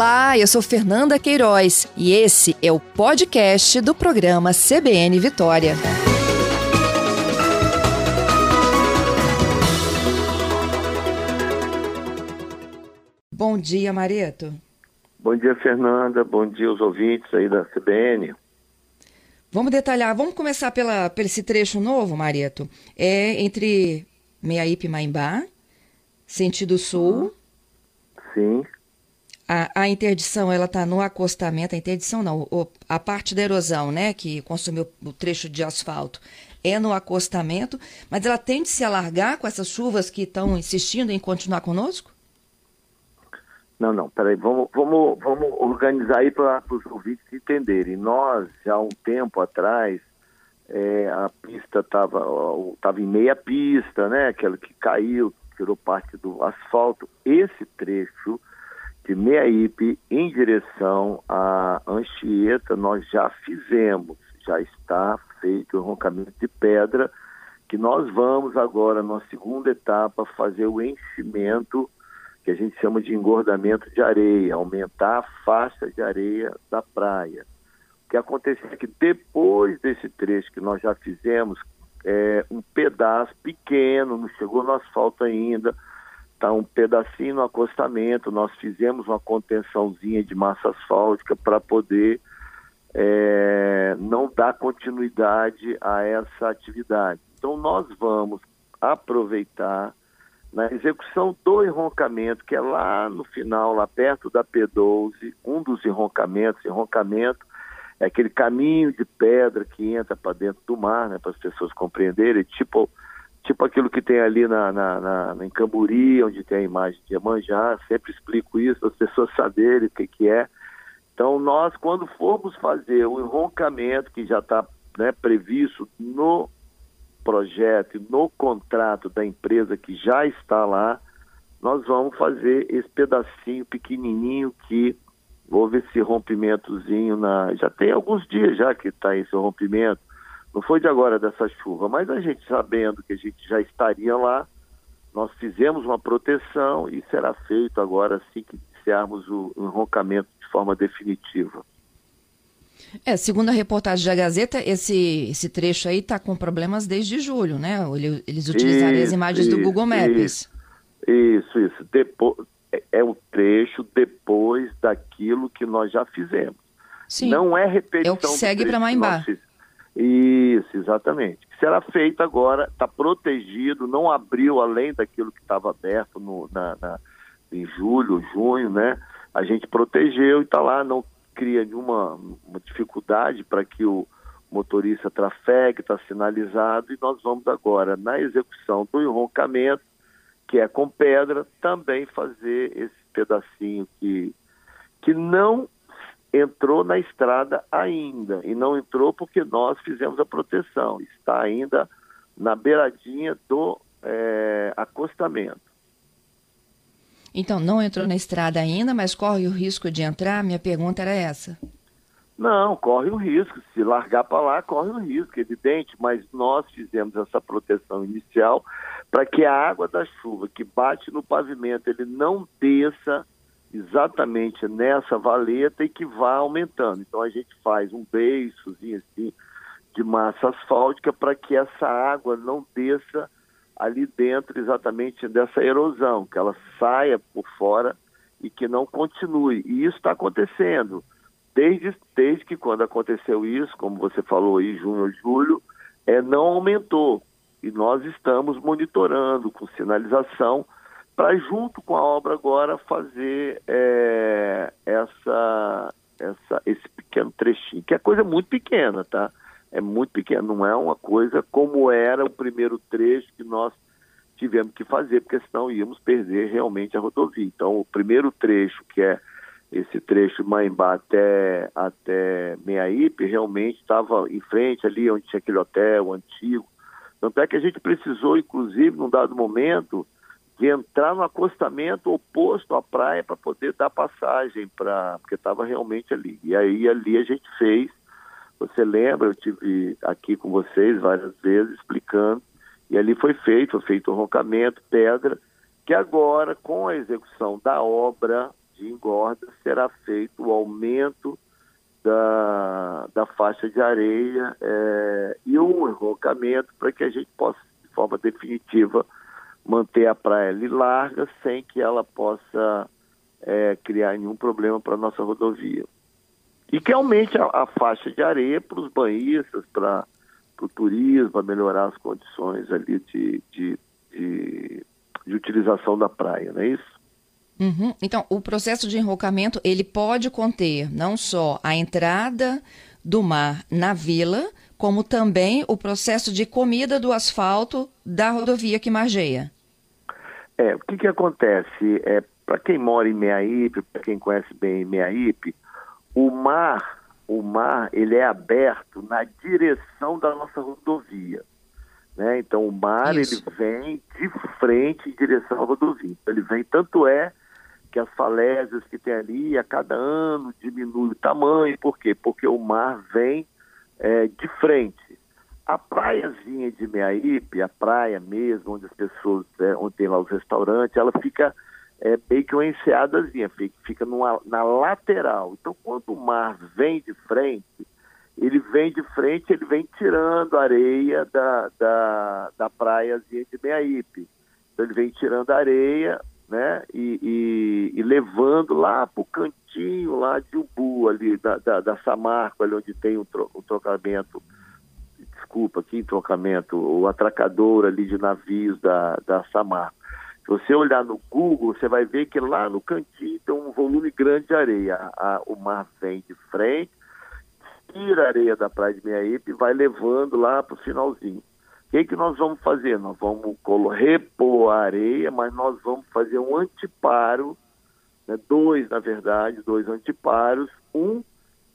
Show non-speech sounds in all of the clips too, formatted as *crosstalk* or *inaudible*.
Olá, eu sou Fernanda Queiroz e esse é o podcast do programa CBN Vitória. Bom dia, Mareto. Bom dia, Fernanda. Bom dia aos ouvintes aí da CBN. Vamos detalhar, vamos começar pela, pelo esse trecho novo, Mareto. É entre Meiaípe e Maimbá, sentido sul. Sim. A, a interdição, ela está no acostamento, a interdição não, o, a parte da erosão, né, que consumiu o trecho de asfalto, é no acostamento, mas ela tende a se alargar com essas chuvas que estão insistindo em continuar conosco? Não, não, peraí, vamos, vamos, vamos organizar aí para os ouvintes entenderem. Nós, já há um tempo atrás, é, a pista estava tava em meia pista, né? Aquela que caiu, tirou parte do asfalto. Esse trecho de Meiaípe em direção à Anchieta, nós já fizemos, já está feito o roncamento de pedra, que nós vamos agora, na segunda etapa, fazer o enchimento que a gente chama de engordamento de areia, aumentar a faixa de areia da praia. O que aconteceu é que depois desse trecho que nós já fizemos, é, um pedaço pequeno, não chegou no asfalto ainda, está um pedacinho no acostamento, nós fizemos uma contençãozinha de massa asfáltica para poder é, não dar continuidade a essa atividade. Então nós vamos aproveitar na execução do enroncamento, que é lá no final, lá perto da P12, um dos enroncamentos, enroncamento é aquele caminho de pedra que entra para dentro do mar, né, para as pessoas compreenderem, tipo, tipo aquilo que tem ali na, na, na, em Camburi, onde tem a imagem de Iemanjá, sempre explico isso, as pessoas *laughs* saberem o que, que é. Então, nós, quando formos fazer o enroncamento, que já está né, previsto no projeto, no contrato da empresa que já está lá, nós vamos fazer esse pedacinho pequenininho que houve esse rompimentozinho na. Já tem alguns dias já que está esse rompimento. Não foi de agora dessa chuva, mas a gente sabendo que a gente já estaria lá, nós fizemos uma proteção e será feito agora assim que iniciarmos o enroncamento de forma definitiva. É, segundo a reportagem da Gazeta, esse, esse trecho aí está com problemas desde julho, né? Eles utilizaram isso, as imagens isso, do Google Maps. Isso, isso. Depois, é, é o trecho depois daquilo que nós já fizemos. Sim. Não é repetição. É o que segue para Maimbá. Isso, exatamente. Será feito agora, está protegido, não abriu além daquilo que estava aberto no, na, na, em julho, junho, né? A gente protegeu e está lá, não cria nenhuma uma dificuldade para que o motorista trafegue, está sinalizado, e nós vamos agora, na execução do enroncamento, que é com pedra, também fazer esse pedacinho que, que não entrou na estrada ainda, e não entrou porque nós fizemos a proteção, está ainda na beiradinha do é, acostamento. Então, não entrou na estrada ainda, mas corre o risco de entrar? Minha pergunta era essa. Não, corre o risco. Se largar para lá, corre o risco, evidente. Mas nós fizemos essa proteção inicial para que a água da chuva que bate no pavimento ele não desça exatamente nessa valeta e que vá aumentando. Então a gente faz um beiçozinho assim de massa asfáltica para que essa água não desça ali dentro exatamente dessa erosão, que ela saia por fora e que não continue. E isso está acontecendo. Desde, desde que quando aconteceu isso, como você falou aí, junho julho, é, não aumentou. E nós estamos monitorando com sinalização para, junto com a obra agora, fazer é, essa, essa, esse pequeno trechinho, que é coisa muito pequena, tá? é muito pequeno, não é uma coisa como era o primeiro trecho que nós tivemos que fazer, porque senão íamos perder realmente a rodovia. Então, o primeiro trecho, que é esse trecho Maimbá até, até Meiaípe, realmente estava em frente ali onde tinha aquele hotel antigo. Tanto é que a gente precisou, inclusive, num dado momento, de entrar no acostamento oposto à praia para poder dar passagem, pra, porque estava realmente ali. E aí ali a gente fez você lembra, eu tive aqui com vocês várias vezes explicando, e ali foi feito, foi feito o roncamento, pedra, que agora, com a execução da obra de engorda, será feito o aumento da, da faixa de areia é, e um enrocamento para que a gente possa, de forma definitiva, manter a praia ali larga sem que ela possa é, criar nenhum problema para a nossa rodovia. E que aumente a, a faixa de areia para os banhistas, para o turismo, para melhorar as condições ali de, de, de, de utilização da praia, não é isso? Uhum. Então, o processo de enrocamento, ele pode conter não só a entrada do mar na vila, como também o processo de comida do asfalto da rodovia que margeia. É, o que, que acontece? É, para quem mora em Meaípe, para quem conhece bem Meaípe, o mar, o mar, ele é aberto na direção da nossa rodovia. Né? Então o mar Isso. ele vem de frente em direção à rodovia. Então, ele vem tanto é que as falésias que tem ali a cada ano diminui o tamanho. Por quê? Porque o mar vem é, de frente. A praiazinha de Meaípe, a praia mesmo, onde as pessoas, é, onde tem lá os restaurantes, ela fica é, meio que uma enseadazinha, fica, fica numa, na lateral. Então, quando o mar vem de frente, ele vem de frente, ele vem tirando a areia da, da, da praiazinha de Meaípe. Então, ele vem tirando a areia, né? E, e, e levando lá para o cantinho lá de Ubu, ali da, da, da, Samarco, ali onde tem o, tro, o trocamento, desculpa, aqui trocamento, o atracador ali de navios da, da Samarco. Se você olhar no Google, você vai ver que lá no cantinho tem um volume grande de areia. A, a, o mar vem de frente, tira a areia da praia de Meiaípe e vai levando lá para o finalzinho. O que, que nós vamos fazer? Nós vamos repor a areia, mas nós vamos fazer um anteparo, né, dois, na verdade, dois anteparos. Um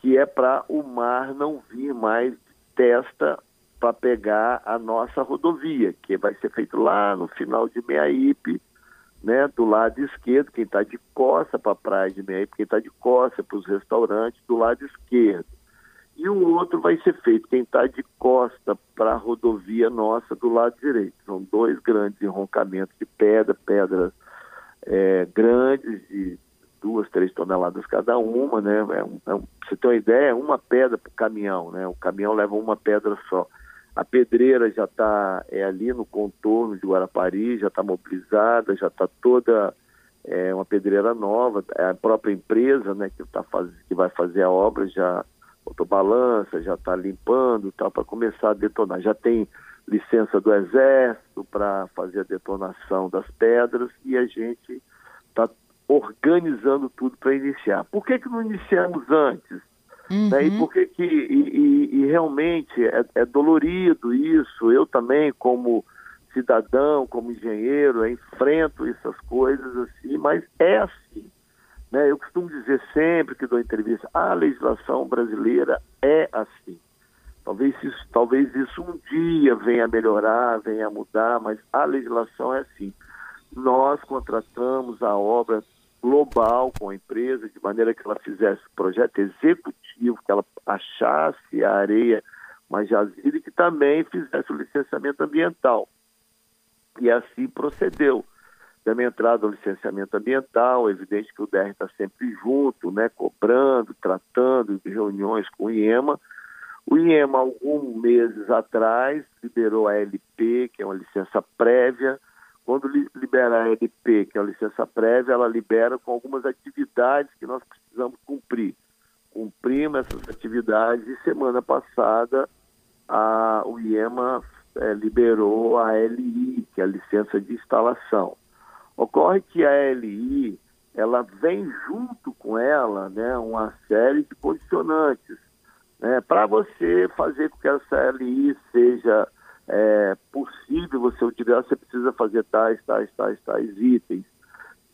que é para o mar não vir mais testa para pegar a nossa rodovia, que vai ser feito lá no final de Meaípe, né, do lado esquerdo, quem está de costa para a praia de Meaípe, quem está de costa para os restaurantes, do lado esquerdo e o outro vai ser feito quem está de costa para a rodovia nossa do lado direito. São dois grandes enroncamentos de pedra, pedras é, grandes de duas, três toneladas cada uma, né? É um, é um, você tem uma ideia, é uma pedra para o caminhão, né? O caminhão leva uma pedra só. A pedreira já está é, ali no contorno de Guarapari, já está mobilizada, já está toda é, uma pedreira nova. É a própria empresa, né, que, tá faz, que vai fazer a obra já balança, já está limpando tal, para começar a detonar. Já tem licença do Exército para fazer a detonação das pedras e a gente está organizando tudo para iniciar. Por que, que não iniciamos antes? Uhum. Né? E por que, que e, e, e realmente é, é, dolorido isso? Eu também, como cidadão, como engenheiro, enfrento essas coisas assim, mas é assim. Né? Eu costumo dizer sempre que dou entrevista, a legislação brasileira é assim. Talvez isso, talvez isso um dia venha a melhorar, venha a mudar, mas a legislação é assim. Nós contratamos a obra global com a empresa, de maneira que ela fizesse o projeto executivo, que ela achasse a areia mais jazida e que também fizesse o licenciamento ambiental. E assim procedeu também entrada no licenciamento ambiental, é evidente que o DR está sempre junto, né, cobrando, tratando reuniões com o IEMA. O IEMA, alguns meses atrás, liberou a LP, que é uma licença prévia. Quando libera a LP, que é uma licença prévia, ela libera com algumas atividades que nós precisamos cumprir. Cumprimos essas atividades e semana passada a, o IEMA é, liberou a LI, que é a licença de instalação. Ocorre que a LI ela vem junto com ela né, uma série de condicionantes. Né, Para você fazer com que essa LI seja é, possível você utilizar, você precisa fazer tais, tais, tais, tais itens.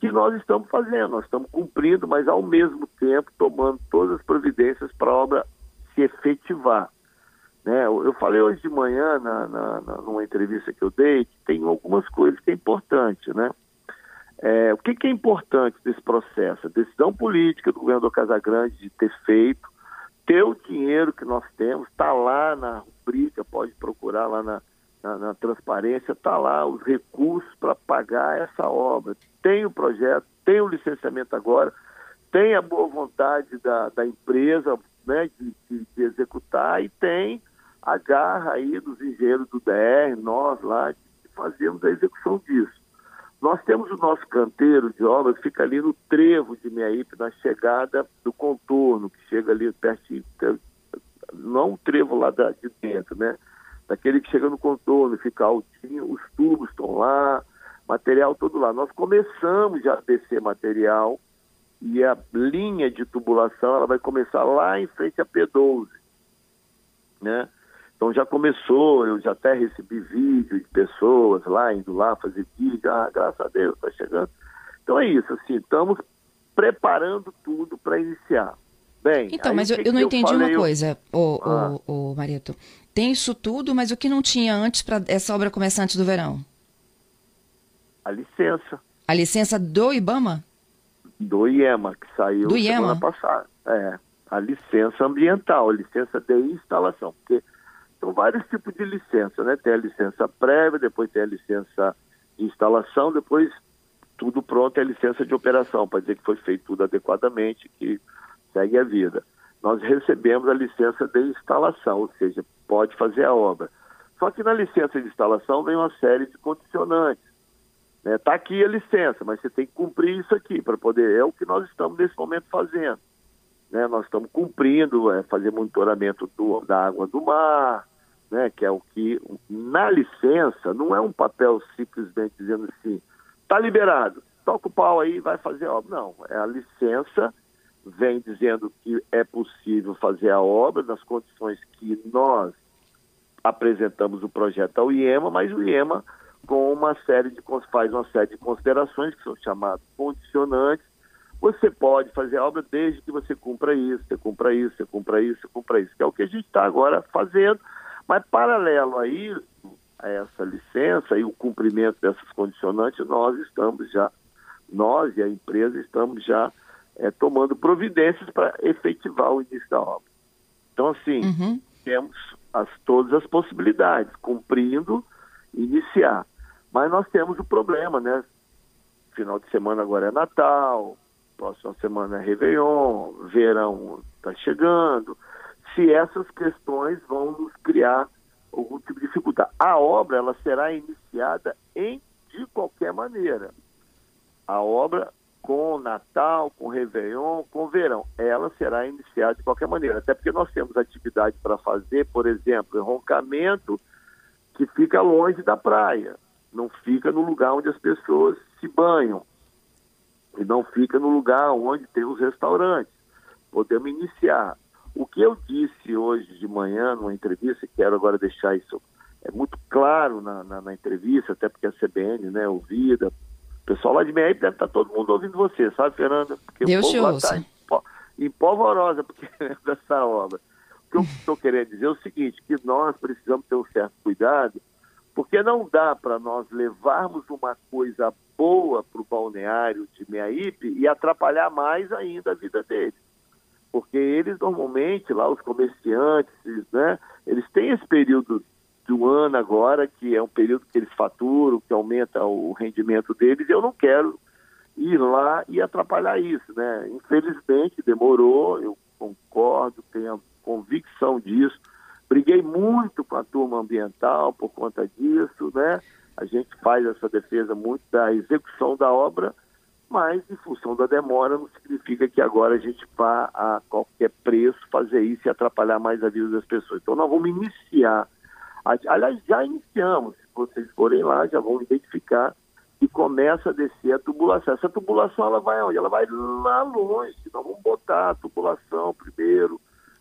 Que nós estamos fazendo, nós estamos cumprindo, mas ao mesmo tempo tomando todas as providências para a obra se efetivar. Né? Eu falei hoje de manhã, na, na, numa entrevista que eu dei, que tem algumas coisas que é importante, né? É, o que, que, é importante desse processo? A decisão política do governador Casagrande de ter feito, ter o dinheiro que nós temos, está lá na pode procurar lá na, na, na transparência, está lá os recursos para pagar essa obra. Tem o projeto, tem o licenciamento agora, tem a boa vontade da, da empresa né, de, de, de, executar e tem a garra aí dos engenheiros do DR, nós lá, que fazemos a execução disso. Nós temos o nosso canteiro de obra que fica ali no trevo de Miaípe, na chegada do contorno, que chega ali pertinho, não o trevo lá da, de dentro, né? Daquele que chega no contorno, fica altinho, os tubos estão lá, material todo lá. Nós começamos já a descer material e a linha de tubulação ela vai começar lá em frente a P12, né? Então já começou, eu já até recebi vídeo de pessoas lá, indo lá fazer vídeo, ah, graças a Deus, está chegando. Então é isso, assim, estamos preparando tudo para iniciar. Bem, então, mas eu, eu não eu entendi falei, uma coisa, o, ah. o, o Marito. Tem isso tudo, mas o que não tinha antes para essa obra começar antes do verão? A licença. A licença do IBAMA? Do IEMA, que saiu do semana IEMA? passada. É, a licença ambiental, a licença de instalação, porque são vários tipos de licença, né? Tem a licença prévia, depois tem a licença de instalação, depois tudo pronto é a licença de operação, para dizer que foi feito tudo adequadamente, que segue a vida. Nós recebemos a licença de instalação, ou seja, pode fazer a obra. Só que na licença de instalação vem uma série de condicionantes. Está né? Tá aqui a licença, mas você tem que cumprir isso aqui para poder. É o que nós estamos nesse momento fazendo. Né? Nós estamos cumprindo, é, fazer monitoramento do, da água do mar, né, que é o que, na licença, não é um papel simplesmente dizendo assim, está liberado, toca o pau aí vai fazer obra. Não, é a licença, vem dizendo que é possível fazer a obra nas condições que nós apresentamos o projeto ao IEMA, mas o IEMA com uma série de faz uma série de considerações que são chamadas condicionantes. Você pode fazer a obra desde que você cumpra isso, você cumpra isso, você cumpra isso, você cumpra isso, que é o que a gente está agora fazendo mas, paralelo a isso, a essa licença e o cumprimento dessas condicionantes, nós estamos já, nós e a empresa estamos já é, tomando providências para efetivar o início da obra. Então, assim, uhum. temos as, todas as possibilidades, cumprindo, iniciar. Mas nós temos o problema, né? Final de semana agora é Natal, próxima semana é Réveillon, verão está chegando, se essas questões vão nos criar algum tipo de dificuldade. A obra ela será iniciada em de qualquer maneira. A obra com Natal, com Réveillon, com verão, ela será iniciada de qualquer maneira. Até porque nós temos atividade para fazer, por exemplo, enroncamento que fica longe da praia, não fica no lugar onde as pessoas se banham e não fica no lugar onde tem os restaurantes. Podemos iniciar o que eu disse hoje de manhã numa entrevista, quero agora deixar isso é muito claro na, na, na entrevista, até porque a CBN, né, ouvida, o pessoal lá de Meia deve estar todo mundo ouvindo você, sabe, Fernanda? Porque Deus o povo está em, em polvorosa porque dessa *laughs* obra. O que eu *laughs* estou querendo dizer é o seguinte, que nós precisamos ter um certo cuidado, porque não dá para nós levarmos uma coisa boa para o balneário de Meaípe e atrapalhar mais ainda a vida deles porque eles normalmente, lá os comerciantes, né, eles têm esse período do ano agora, que é um período que eles faturam, que aumenta o rendimento deles, eu não quero ir lá e atrapalhar isso, né? Infelizmente demorou, eu concordo, tenho convicção disso. Briguei muito com a turma ambiental por conta disso, né? A gente faz essa defesa muito da execução da obra, mas em função da demora não significa que agora a gente vá a qualquer preço fazer isso e atrapalhar mais a vida das pessoas. Então nós vamos iniciar, aliás já iniciamos, se vocês forem lá já vão identificar e começa a descer a tubulação. Essa tubulação ela vai onde? Ela vai lá longe, nós vamos botar a tubulação primeiro,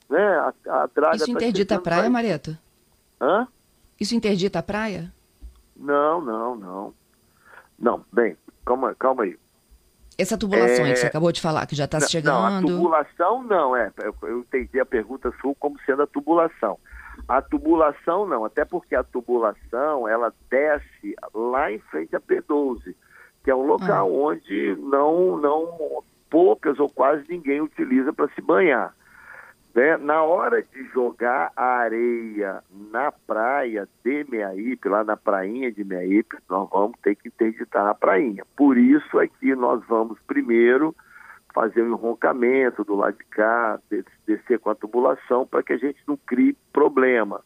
né? A, a draga Isso tá interdita a praia, vai... Mareto? Hã? Isso interdita a praia? Não, não, não. Não, bem, calma, calma aí. Essa tubulação é... que você acabou de falar, que já está chegando. Não, a tubulação não, é. Eu entendi a pergunta sua como sendo a tubulação. A tubulação não, até porque a tubulação ela desce lá em frente a P12, que é um local ah. onde não, não poucas ou quase ninguém utiliza para se banhar. Né? Na hora de jogar a areia na praia de Meaípe, lá na prainha de Meaípe, nós vamos ter que interditar a prainha. Por isso é que nós vamos primeiro fazer o enroncamento do lado de cá, descer com a tubulação, para que a gente não crie problema.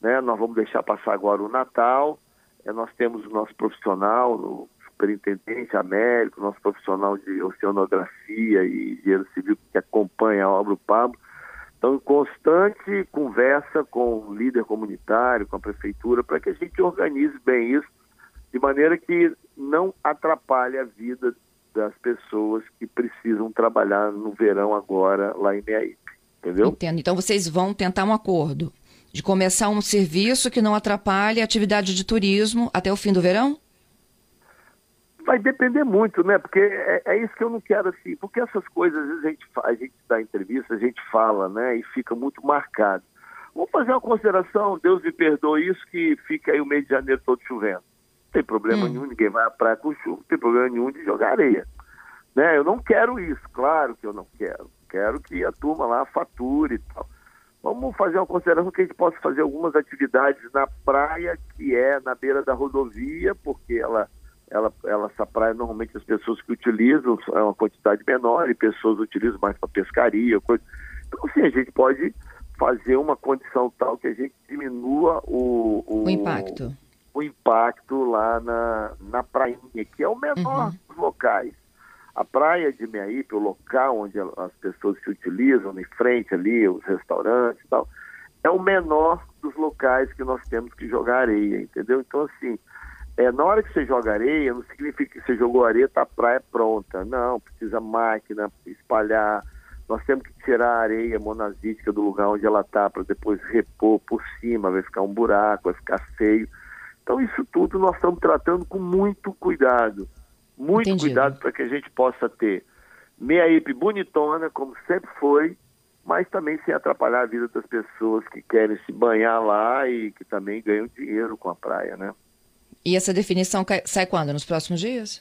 Né? Nós vamos deixar passar agora o Natal, é, nós temos o nosso profissional, o superintendente Américo, nosso profissional de oceanografia e engenheiro civil que acompanha a obra, o Pablo, estão em constante conversa com o líder comunitário, com a prefeitura, para que a gente organize bem isso, de maneira que não atrapalhe a vida das pessoas que precisam trabalhar no verão agora lá em Meaípe, entendeu? Entendo. Então vocês vão tentar um acordo de começar um serviço que não atrapalhe a atividade de turismo até o fim do verão? Vai depender muito, né? Porque é, é isso que eu não quero assim, porque essas coisas às vezes a gente, a gente dá entrevista, a gente fala, né? E fica muito marcado. Vamos fazer uma consideração, Deus me perdoe isso, que fica aí o mês de janeiro todo chovendo. Não tem problema hum. nenhum, ninguém vai à praia com chuva, não tem problema nenhum de jogar areia. Né? Eu não quero isso, claro que eu não quero. Quero que a turma lá fature e tal. Vamos fazer uma consideração que a gente possa fazer algumas atividades na praia, que é na beira da rodovia, porque ela, ela, ela, essa praia normalmente as pessoas que utilizam é uma quantidade menor e pessoas utilizam mais para pescaria. Coisa. Então, assim, a gente pode fazer uma condição tal que a gente diminua o, o, o impacto. O impacto lá na, na prainha, que é o menor uhum. dos locais. A praia de Meaípe, o local onde as pessoas se utilizam, em frente ali, os restaurantes e tal, é o menor dos locais que nós temos que jogar areia, entendeu? Então, assim, é, na hora que você joga areia, não significa que você jogou areia, tá a praia pronta. Não, precisa máquina, espalhar. Nós temos que tirar a areia monazítica do lugar onde ela está para depois repor por cima, vai ficar um buraco, vai ficar feio. Então, isso tudo nós estamos tratando com muito cuidado. Muito Entendido. cuidado para que a gente possa ter meia IP bonitona, como sempre foi, mas também sem atrapalhar a vida das pessoas que querem se banhar lá e que também ganham dinheiro com a praia, né? E essa definição sai quando? Nos próximos dias?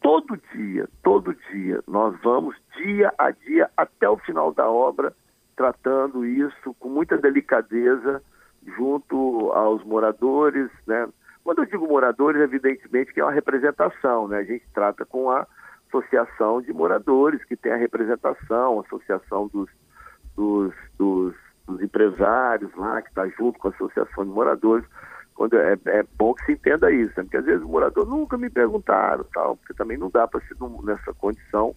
Todo dia, todo dia. Nós vamos dia a dia até o final da obra tratando isso com muita delicadeza junto aos moradores, né? Quando eu digo moradores, evidentemente que é uma representação, né? A gente trata com a associação de moradores, que tem a representação, a associação dos, dos, dos, dos empresários lá, que está junto com a associação de moradores. Quando é, é, bom que se entenda isso, né? porque às vezes os moradores nunca me perguntaram, tal, porque também não dá para ser nessa condição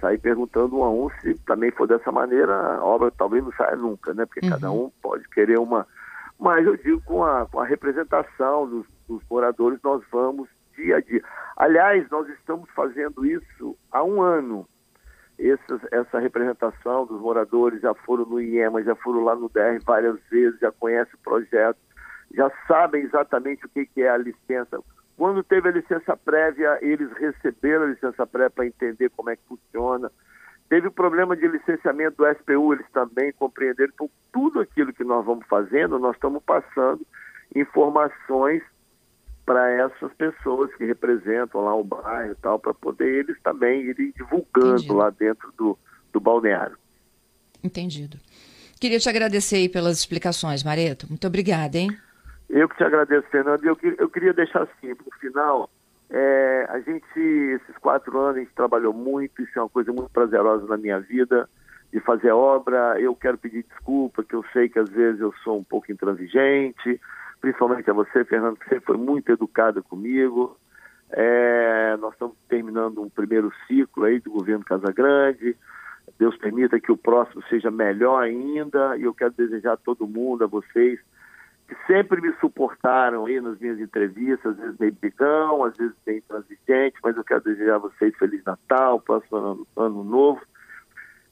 sair perguntando um a um se também for dessa maneira, a obra talvez não saia nunca, né? Porque uhum. cada um pode querer uma. Mas eu digo com a, com a representação dos, dos moradores, nós vamos dia a dia. Aliás, nós estamos fazendo isso há um ano. Essa, essa representação dos moradores já foram no IEMA, já foram lá no DR várias vezes, já conhecem o projeto, já sabem exatamente o que, que é a licença. Quando teve a licença prévia, eles receberam a licença prévia para entender como é que funciona. Teve o problema de licenciamento do SPU, eles também compreenderam. Então, tudo aquilo que nós vamos fazendo, nós estamos passando informações para essas pessoas que representam lá o bairro e tal, para poder eles também irem divulgando Entendido. lá dentro do, do balneário. Entendido. Queria te agradecer aí pelas explicações, Mareto. Muito obrigada, hein? Eu que te agradeço, Fernando. Eu, eu queria deixar assim, no final, é, a gente, esses quatro anos, a gente trabalhou muito, isso é uma coisa muito prazerosa na minha vida, de fazer obra. Eu quero pedir desculpa, que eu sei que às vezes eu sou um pouco intransigente, principalmente a você, Fernando, que sempre foi muito educada comigo. É, nós estamos terminando um primeiro ciclo aí do governo Casagrande. Deus permita que o próximo seja melhor ainda. E eu quero desejar a todo mundo, a vocês, que sempre me suportaram aí nas minhas entrevistas, às vezes meio brigão, às vezes bem intransigente, mas eu quero desejar a vocês Feliz Natal, próximo ano, ano novo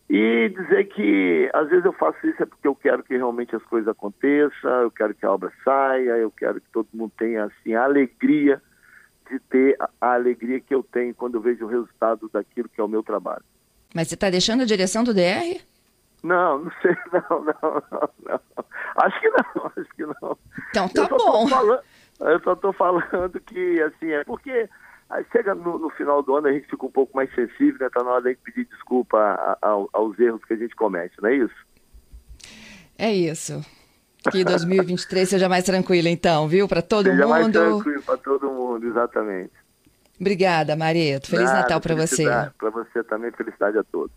e dizer que às vezes eu faço isso é porque eu quero que realmente as coisas aconteçam, eu quero que a obra saia, eu quero que todo mundo tenha assim a alegria de ter a alegria que eu tenho quando eu vejo o resultado daquilo que é o meu trabalho. Mas você está deixando a direção do DR? Não, não sei, *laughs* não, não, não, não. Acho que não, *laughs* acho que não. Então tá eu bom. Falando, eu só estou falando que, assim, é porque Aí chega no, no, final do ano, a gente fica um pouco mais sensível, né? Tá na hora de pedir desculpa a, a, aos erros que a gente comete, não é isso? É isso. Que 2023 seja mais tranquilo, então, viu? Para todo seja mundo. Mais tranquilo para todo mundo, exatamente. Obrigada, Marito. Feliz Nada, Natal para você. Para você também, felicidade a todos.